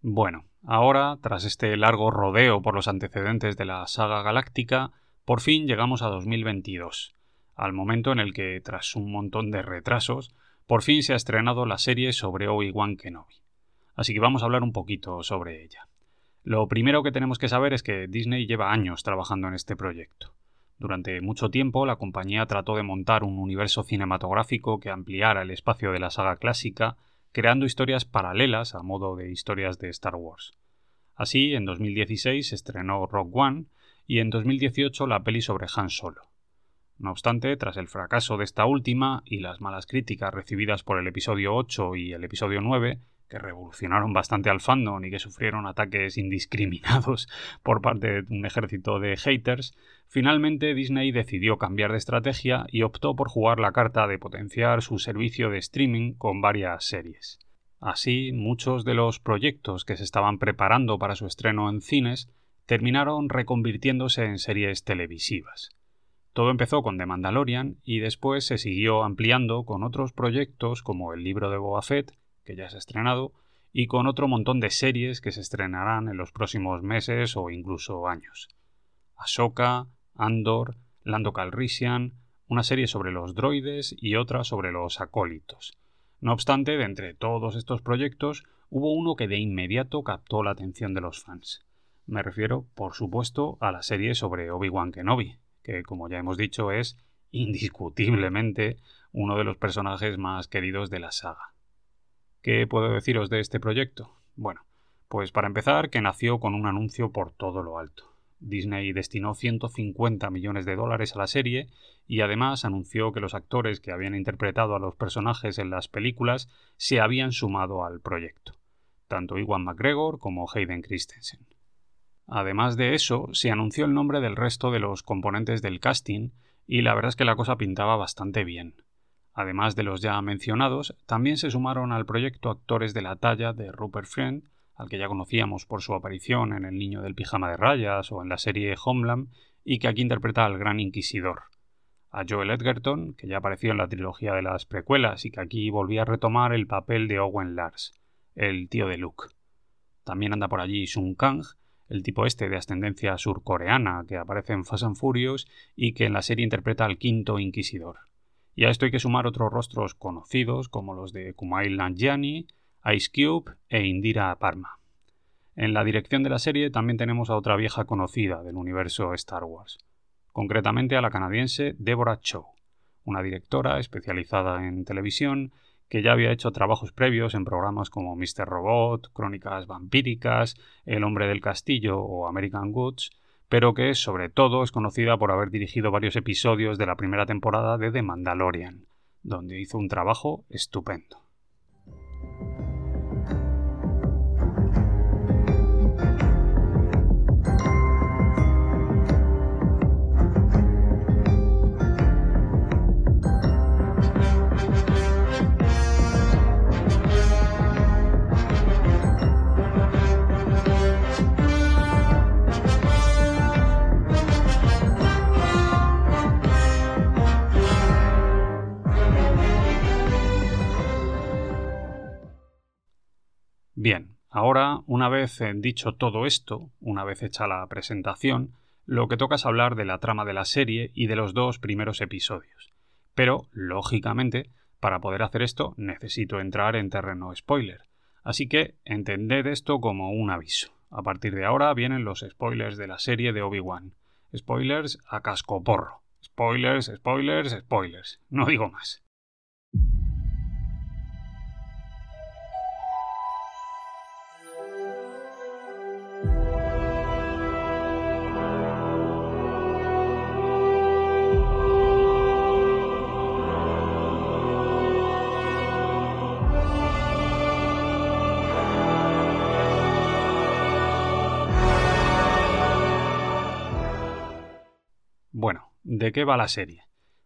A: Bueno, ahora, tras este largo rodeo por los antecedentes de la saga galáctica, por fin llegamos a 2022, al momento en el que, tras un montón de retrasos, por fin se ha estrenado la serie sobre Obi-Wan Kenobi. Así que vamos a hablar un poquito sobre ella. Lo primero que tenemos que saber es que Disney lleva años trabajando en este proyecto. Durante mucho tiempo la compañía trató de montar un universo cinematográfico que ampliara el espacio de la saga clásica, creando historias paralelas a modo de historias de Star Wars. Así, en 2016 se estrenó Rogue One y en 2018 la peli sobre Han Solo. No obstante, tras el fracaso de esta última y las malas críticas recibidas por el episodio 8 y el episodio 9, que revolucionaron bastante al fandom y que sufrieron ataques indiscriminados por parte de un ejército de haters, finalmente Disney decidió cambiar de estrategia y optó por jugar la carta de potenciar su servicio de streaming con varias series. Así, muchos de los proyectos que se estaban preparando para su estreno en cines terminaron reconvirtiéndose en series televisivas. Todo empezó con The Mandalorian y después se siguió ampliando con otros proyectos como el libro de Boba Fett, que ya se ha estrenado, y con otro montón de series que se estrenarán en los próximos meses o incluso años. Ahsoka, Andor, Lando Calrissian, una serie sobre los droides y otra sobre los acólitos. No obstante, de entre todos estos proyectos, hubo uno que de inmediato captó la atención de los fans. Me refiero, por supuesto, a la serie sobre Obi-Wan Kenobi, que como ya hemos dicho es indiscutiblemente uno de los personajes más queridos de la saga. ¿Qué puedo deciros de este proyecto? Bueno, pues para empezar, que nació con un anuncio por todo lo alto. Disney destinó 150 millones de dólares a la serie y además anunció que los actores que habían interpretado a los personajes en las películas se habían sumado al proyecto, tanto Iwan McGregor como Hayden Christensen. Además de eso, se anunció el nombre del resto de los componentes del casting y la verdad es que la cosa pintaba bastante bien. Además de los ya mencionados, también se sumaron al proyecto actores de la talla de Rupert Friend, al que ya conocíamos por su aparición en El Niño del Pijama de Rayas o en la serie Homeland, y que aquí interpreta al Gran Inquisidor. A Joel Edgerton, que ya apareció en la trilogía de las precuelas y que aquí volvía a retomar el papel de Owen Lars, el tío de Luke. También anda por allí Sun Kang, el tipo este de ascendencia surcoreana que aparece en Fast and Furious y que en la serie interpreta al quinto inquisidor. Y a esto hay que sumar otros rostros conocidos como los de Kumail Nanjiani, Ice Cube e Indira Parma. En la dirección de la serie también tenemos a otra vieja conocida del universo Star Wars, concretamente a la canadiense Deborah Chow, una directora especializada en televisión que ya había hecho trabajos previos en programas como Mr. Robot, Crónicas Vampíricas, El Hombre del Castillo o American Goods, pero que sobre todo es conocida por haber dirigido varios episodios de la primera temporada de The Mandalorian, donde hizo un trabajo estupendo. Bien, ahora, una vez eh, dicho todo esto, una vez hecha la presentación, lo que toca es hablar de la trama de la serie y de los dos primeros episodios. Pero, lógicamente, para poder hacer esto necesito entrar en terreno spoiler. Así que entended esto como un aviso. A partir de ahora vienen los spoilers de la serie de Obi-Wan. Spoilers a cascoporro. Spoilers, spoilers, spoilers. No digo más. ¿De qué va la serie?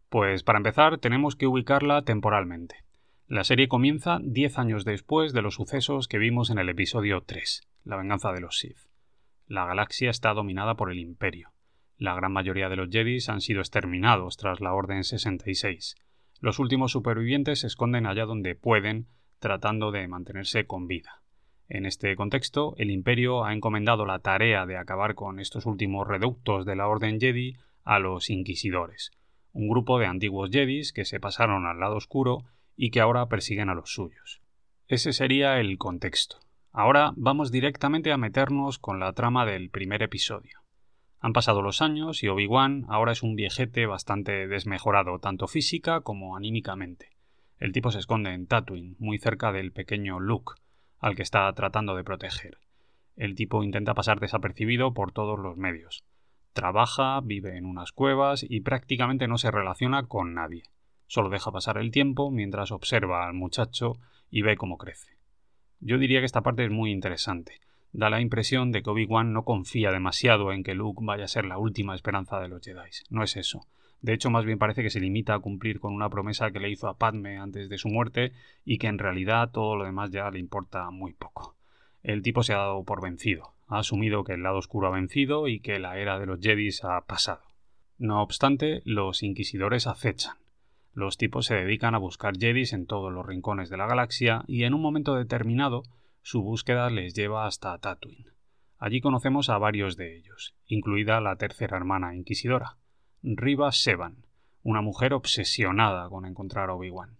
A: Pues para empezar tenemos que ubicarla temporalmente. La serie comienza 10 años después de los sucesos que vimos en el episodio 3, La venganza de los Sith. La galaxia está dominada por el Imperio. La gran mayoría de los Jedi han sido exterminados tras la Orden 66. Los últimos supervivientes se esconden allá donde pueden, tratando de mantenerse con vida. En este contexto, el Imperio ha encomendado la tarea de acabar con estos últimos reductos de la Orden Jedi a los Inquisidores, un grupo de antiguos Jedis que se pasaron al lado oscuro y que ahora persiguen a los suyos. Ese sería el contexto. Ahora vamos directamente a meternos con la trama del primer episodio. Han pasado los años y Obi-Wan ahora es un viejete bastante desmejorado, tanto física como anímicamente. El tipo se esconde en Tatooine, muy cerca del pequeño Luke, al que está tratando de proteger. El tipo intenta pasar desapercibido por todos los medios. Trabaja, vive en unas cuevas y prácticamente no se relaciona con nadie. Solo deja pasar el tiempo mientras observa al muchacho y ve cómo crece. Yo diría que esta parte es muy interesante. Da la impresión de que Obi-Wan no confía demasiado en que Luke vaya a ser la última esperanza de los Jedi. No es eso. De hecho, más bien parece que se limita a cumplir con una promesa que le hizo a Padme antes de su muerte y que en realidad todo lo demás ya le importa muy poco. El tipo se ha dado por vencido ha asumido que el lado oscuro ha vencido y que la era de los Jedis ha pasado. No obstante, los inquisidores acechan. Los tipos se dedican a buscar Jedis en todos los rincones de la galaxia y en un momento determinado su búsqueda les lleva hasta Tatooine. Allí conocemos a varios de ellos, incluida la tercera hermana inquisidora, Riva Sevan, una mujer obsesionada con encontrar Obi-Wan.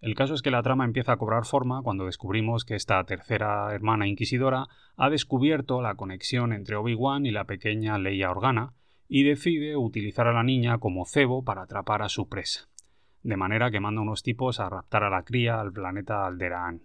A: El caso es que la trama empieza a cobrar forma cuando descubrimos que esta tercera hermana inquisidora ha descubierto la conexión entre Obi-Wan y la pequeña Leia Organa, y decide utilizar a la niña como cebo para atrapar a su presa, de manera que manda unos tipos a raptar a la cría al planeta Alderaan.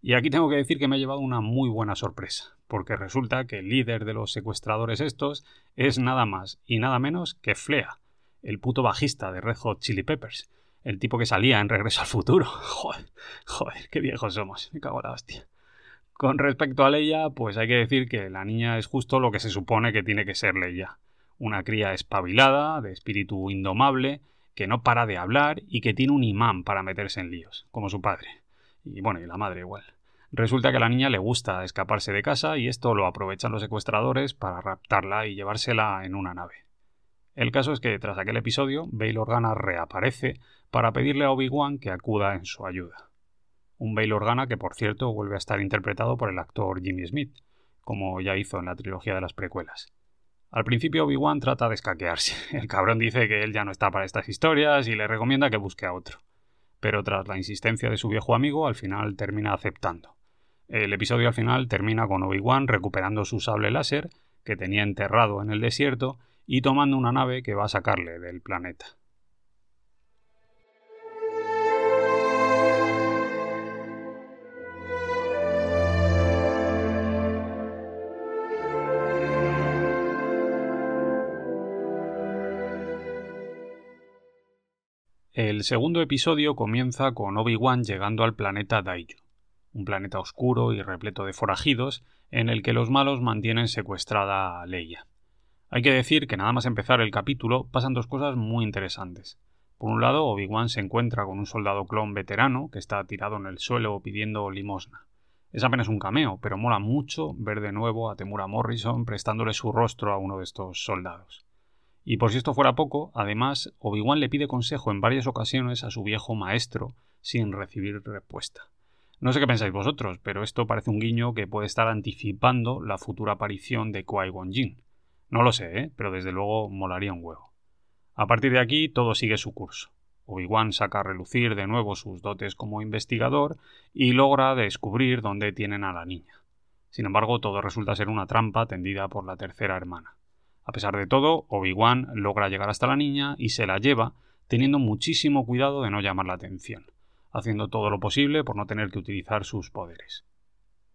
A: Y aquí tengo que decir que me ha llevado una muy buena sorpresa, porque resulta que el líder de los secuestradores estos es nada más y nada menos que Flea, el puto bajista de Red Hot Chili Peppers, el tipo que salía en Regreso al Futuro. Joder, qué viejos somos, me cago en la hostia. Con respecto a Leia, pues hay que decir que la niña es justo lo que se supone que tiene que ser Leia. Una cría espabilada, de espíritu indomable, que no para de hablar y que tiene un imán para meterse en líos, como su padre. Y bueno, y la madre igual. Resulta que a la niña le gusta escaparse de casa y esto lo aprovechan los secuestradores para raptarla y llevársela en una nave. El caso es que tras aquel episodio, Bail Organa reaparece para pedirle a Obi-Wan que acuda en su ayuda. Un Bail Organa que, por cierto, vuelve a estar interpretado por el actor Jimmy Smith, como ya hizo en la trilogía de las precuelas. Al principio Obi-Wan trata de escaquearse. El cabrón dice que él ya no está para estas historias y le recomienda que busque a otro. Pero tras la insistencia de su viejo amigo, al final termina aceptando. El episodio al final termina con Obi-Wan recuperando su sable láser, que tenía enterrado en el desierto, y tomando una nave que va a sacarle del planeta. El segundo episodio comienza con Obi-Wan llegando al planeta Daiju, un planeta oscuro y repleto de forajidos en el que los malos mantienen secuestrada a Leia. Hay que decir que nada más empezar el capítulo pasan dos cosas muy interesantes. Por un lado, Obi-Wan se encuentra con un soldado clon veterano que está tirado en el suelo pidiendo limosna. Es apenas un cameo, pero mola mucho ver de nuevo a Temura Morrison prestándole su rostro a uno de estos soldados. Y por si esto fuera poco, además, Obi-Wan le pide consejo en varias ocasiones a su viejo maestro sin recibir respuesta. No sé qué pensáis vosotros, pero esto parece un guiño que puede estar anticipando la futura aparición de Qui-Gon Jinn. No lo sé, ¿eh? pero desde luego molaría un huevo. A partir de aquí todo sigue su curso. Obi-Wan saca a relucir de nuevo sus dotes como investigador y logra descubrir dónde tienen a la niña. Sin embargo, todo resulta ser una trampa tendida por la tercera hermana. A pesar de todo, Obi-Wan logra llegar hasta la niña y se la lleva, teniendo muchísimo cuidado de no llamar la atención, haciendo todo lo posible por no tener que utilizar sus poderes.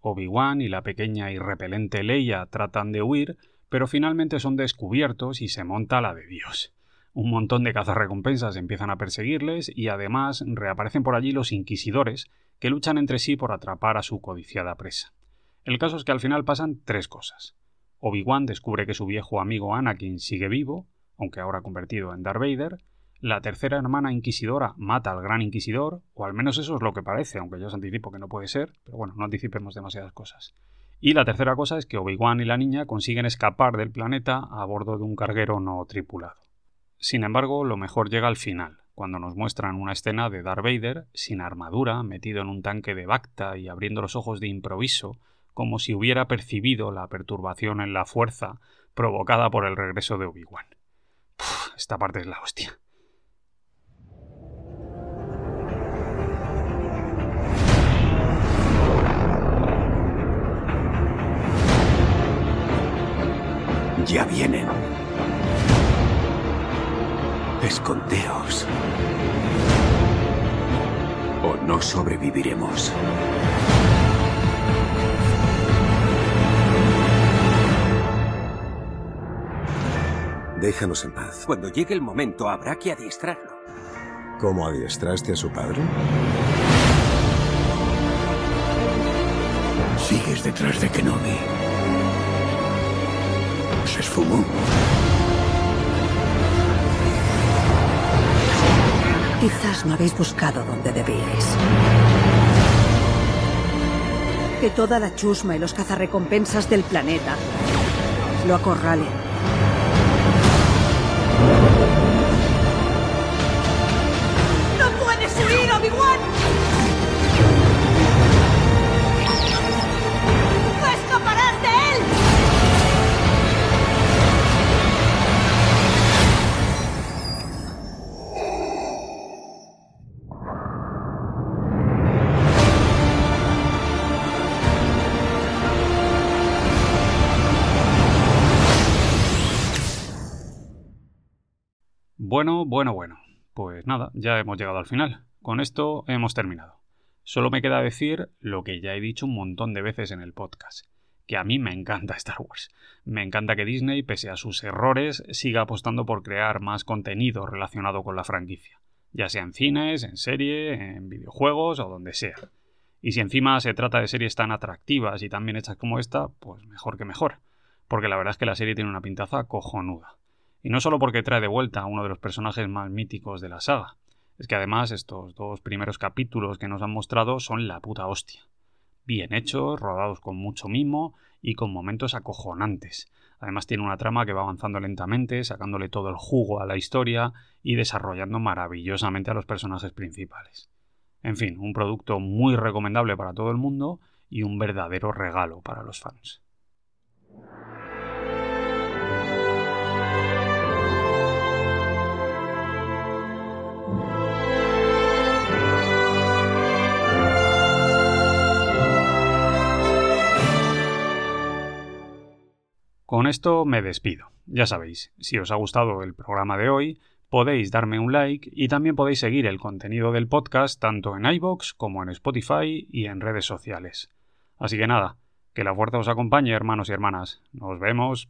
A: Obi-Wan y la pequeña y repelente Leia tratan de huir, pero finalmente son descubiertos y se monta la de Dios. Un montón de cazarrecompensas empiezan a perseguirles y además reaparecen por allí los inquisidores que luchan entre sí por atrapar a su codiciada presa. El caso es que al final pasan tres cosas. Obi-Wan descubre que su viejo amigo Anakin sigue vivo, aunque ahora convertido en Darth Vader. La tercera hermana inquisidora mata al gran inquisidor, o al menos eso es lo que parece, aunque yo os anticipo que no puede ser, pero bueno, no anticipemos demasiadas cosas. Y la tercera cosa es que Obi-Wan y la niña consiguen escapar del planeta a bordo de un carguero no tripulado. Sin embargo, lo mejor llega al final, cuando nos muestran una escena de Darth Vader, sin armadura, metido en un tanque de Bacta y abriendo los ojos de improviso, como si hubiera percibido la perturbación en la fuerza provocada por el regreso de Obi-Wan. Esta parte es la hostia.
M: Ya vienen. Escondeos. O no sobreviviremos.
N: Déjanos en paz.
O: Cuando llegue el momento habrá que adiestrarlo.
N: ¿Cómo adiestraste a su padre?
M: Sigues detrás de Kenobi esfumó.
P: Quizás no habéis buscado donde debíais. Que toda la chusma y los cazarrecompensas del planeta lo acorralen.
A: Bueno, bueno, bueno. Pues nada, ya hemos llegado al final. Con esto hemos terminado. Solo me queda decir lo que ya he dicho un montón de veces en el podcast, que a mí me encanta Star Wars. Me encanta que Disney, pese a sus errores, siga apostando por crear más contenido relacionado con la franquicia, ya sea en cines, en serie, en videojuegos o donde sea. Y si encima se trata de series tan atractivas y tan bien hechas como esta, pues mejor que mejor, porque la verdad es que la serie tiene una pintaza cojonuda. Y no solo porque trae de vuelta a uno de los personajes más míticos de la saga, es que además estos dos primeros capítulos que nos han mostrado son la puta hostia. Bien hechos, rodados con mucho mimo y con momentos acojonantes. Además tiene una trama que va avanzando lentamente, sacándole todo el jugo a la historia y desarrollando maravillosamente a los personajes principales. En fin, un producto muy recomendable para todo el mundo y un verdadero regalo para los fans. Con esto me despido. Ya sabéis, si os ha gustado el programa de hoy, podéis darme un like y también podéis seguir el contenido del podcast tanto en iBox como en Spotify y en redes sociales. Así que nada, que la fuerza os acompañe, hermanos y hermanas. Nos vemos.